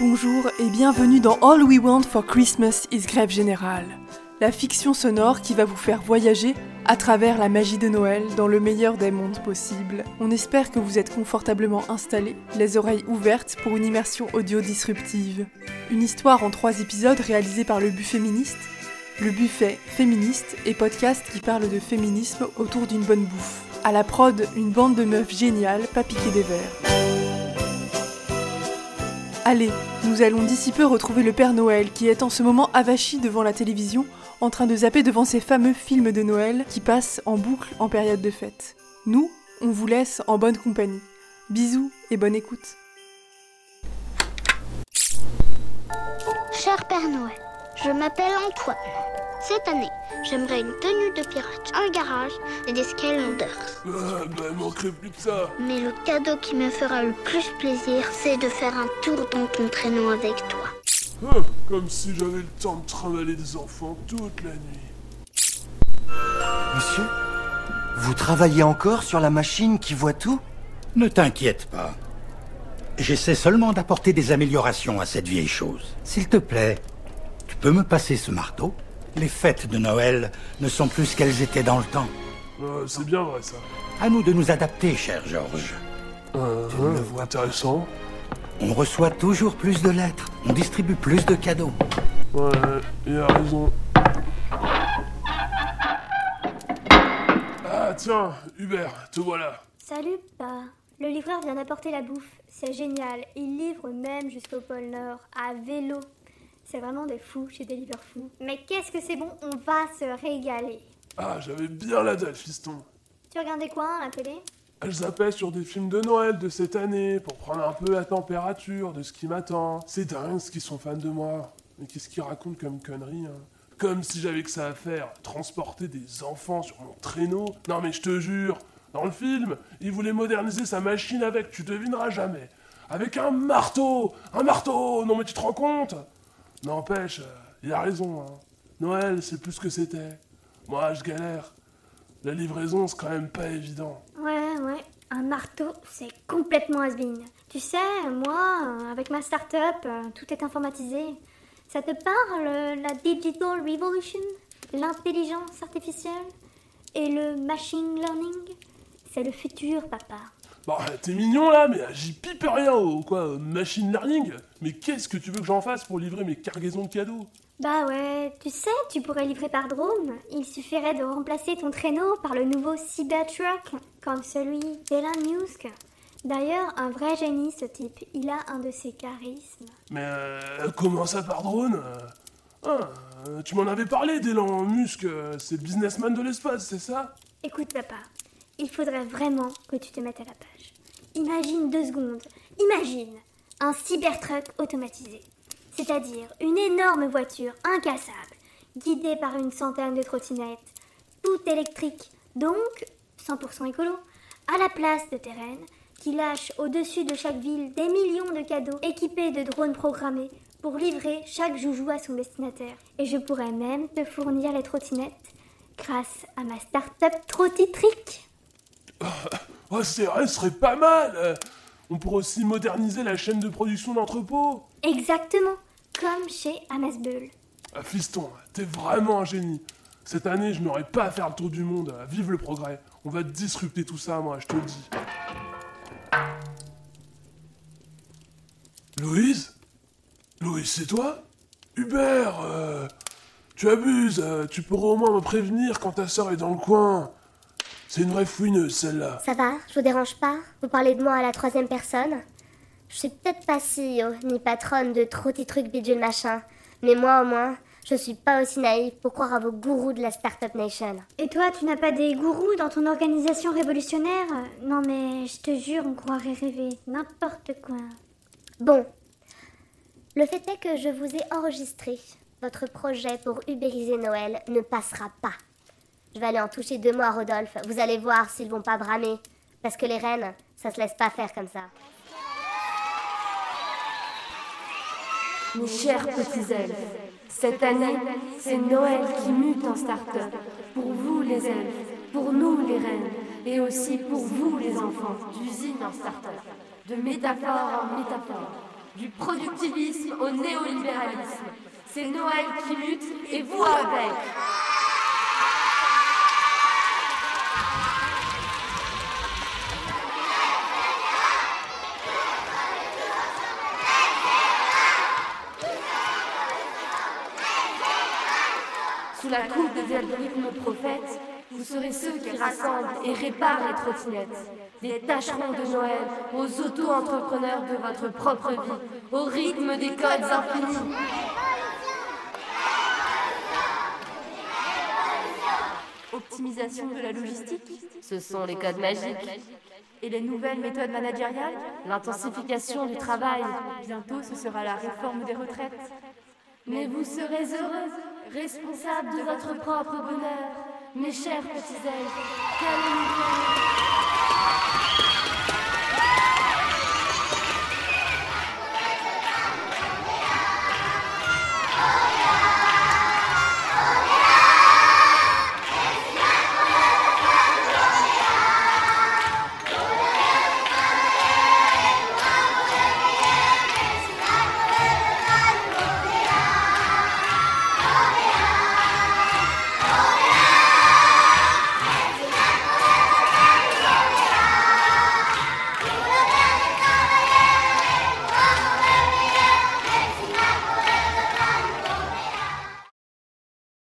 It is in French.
Bonjour et bienvenue dans All We Want for Christmas is Grève Générale, la fiction sonore qui va vous faire voyager à travers la magie de Noël dans le meilleur des mondes possibles. On espère que vous êtes confortablement installés, les oreilles ouvertes pour une immersion audio disruptive. Une histoire en trois épisodes réalisée par le but féministe, le buffet féministe et podcast qui parle de féminisme autour d'une bonne bouffe. À la prod, une bande de meufs géniales, pas piquées des verres. Allez, nous allons d'ici peu retrouver le Père Noël qui est en ce moment avachi devant la télévision en train de zapper devant ces fameux films de Noël qui passent en boucle en période de fête. Nous, on vous laisse en bonne compagnie. Bisous et bonne écoute. Cher Père Noël, je m'appelle Antoine. Cette année, j'aimerais une tenue de pirate, un garage et des Skylanders. Ah, bah, il manquerait plus que ça. Mais le cadeau qui me fera le plus plaisir, c'est de faire un tour dans ton traîneau avec toi. Ah, comme si j'avais le temps de trimballer des enfants toute la nuit. Monsieur Vous travaillez encore sur la machine qui voit tout? Ne t'inquiète pas. J'essaie seulement d'apporter des améliorations à cette vieille chose. S'il te plaît, tu peux me passer ce marteau? Les fêtes de Noël ne sont plus ce qu'elles étaient dans le temps. Ah, c'est bien vrai ça. À nous de nous adapter, cher Georges. Ah, Tu ne le vois pas. intéressant. On reçoit toujours plus de lettres, on distribue plus de cadeaux. Ouais, il a raison. Ah tiens, Hubert, te voilà. Salut, pa. Le livreur vient d'apporter la bouffe. C'est génial. Il livre même jusqu'au pôle Nord, à vélo. C'est vraiment des fous chez Deliveroo. Mais qu'est-ce que c'est bon, on va se régaler. Ah, j'avais bien la dalle, fiston. Tu regardais quoi à la télé? Elle zappait sur des films de Noël de cette année pour prendre un peu la température de ce qui m'attend. C'est dingue ce qu'ils sont fans de moi. Mais qu'est-ce qu'ils racontent comme conneries hein? Comme si j'avais que ça à faire, transporter des enfants sur mon traîneau. Non mais je te jure, dans le film, il voulait moderniser sa machine avec, tu devineras jamais. Avec un marteau Un marteau Non mais tu te rends compte? N'empêche, euh, il a raison. Hein. Noël, c'est plus ce que c'était. Moi, je galère. La livraison, c'est quand même pas évident. Ouais, ouais. Un marteau, c'est complètement has Tu sais, moi, euh, avec ma start-up, euh, tout est informatisé. Ça te parle, la Digital Revolution? L'intelligence artificielle? Et le machine learning? C'est le futur, papa. Bon, t'es mignon là, mais j'y pipe rien au quoi, au machine learning. Mais qu'est-ce que tu veux que j'en fasse pour livrer mes cargaisons de cadeaux? Bah ouais, tu sais, tu pourrais livrer par drone. Il suffirait de remplacer ton traîneau par le nouveau Cybertruck, comme celui d'Elon Musk. D'ailleurs, un vrai génie ce type. Il a un de ses charismes. Mais euh, comment ça par drone? Euh Ah, euh, tu m'en avais parlé d'Elon Musk, euh, c'est le businessman de l'espace, c'est ça? Écoute, papa, il faudrait vraiment que tu te mettes à la page. Imagine deux secondes. Imagine un Cybertruck automatisé. C'est-à-dire une énorme voiture incassable, guidée par une centaine de trottinettes, toute électrique, donc 100% écolo, à la place de terrain, qui lâche au-dessus de chaque ville des millions de cadeaux équipés de drones programmés pour livrer chaque joujou à son destinataire. Et je pourrais même te fournir les trottinettes grâce à ma start-up Trottitrick. Oh, c'est vrai, ce serait pas mal euh. On pourrait aussi moderniser la chaîne de production d'entrepôt. Exactement, comme chez Amasbull. Ah, fiston, t'es vraiment un génie. Cette année, je n'aurais pas à faire le tour du monde. Vive le progrès. On va disrupter tout ça, moi, je te le dis. Louise? Louise, c'est toi? Hubert, euh, tu abuses. euh, tu pourrais au moins me prévenir quand ta sœur est dans le coin. C'est une vraie fouineuse, celle-là. Ça va Je vous dérange pas Vous parlez de moi à la troisième personne Je suis peut-être pas CEO ni patronne de trotty truc bidule machin, mais moi au moins, je suis pas aussi naïve pour croire à vos gourous de la Startup Nation. Et toi, tu n'as pas des gourous dans ton organisation révolutionnaire Non mais je te jure, on croirait rêver n'importe quoi. Bon, le fait est que je vous ai enregistré. Votre projet pour ubériser Noël ne passera pas. Je vais aller en toucher deux mots Rodolphe. Vous allez voir s'ils vont pas bramer. Parce que les reines, ça se laisse pas faire comme ça. Mes chers petits elfes, cette année, c'est Noël qui mute en start-up. Pour vous les elfes, pour nous les reines, et aussi pour vous les enfants, d'usine en start-up, de métaphore en métaphore. du productivisme au néolibéralisme. C'est Noël qui mute et vous avec. Sous la coupe des algorithmes prophètes, vous serez ceux qui rassemblent et réparent les trottinettes. Des tâcherons de Noël aux auto-entrepreneurs de votre propre vie, au rythme des codes infinis. Optimisation de la logistique Ce sont les codes magiques. et les nouvelles méthodes managériales L'intensification du travail. Bientôt, ce sera la réforme des retraites. Mais vous serez heureux, responsables de votre propre bonheur. Mes chers petits elfes,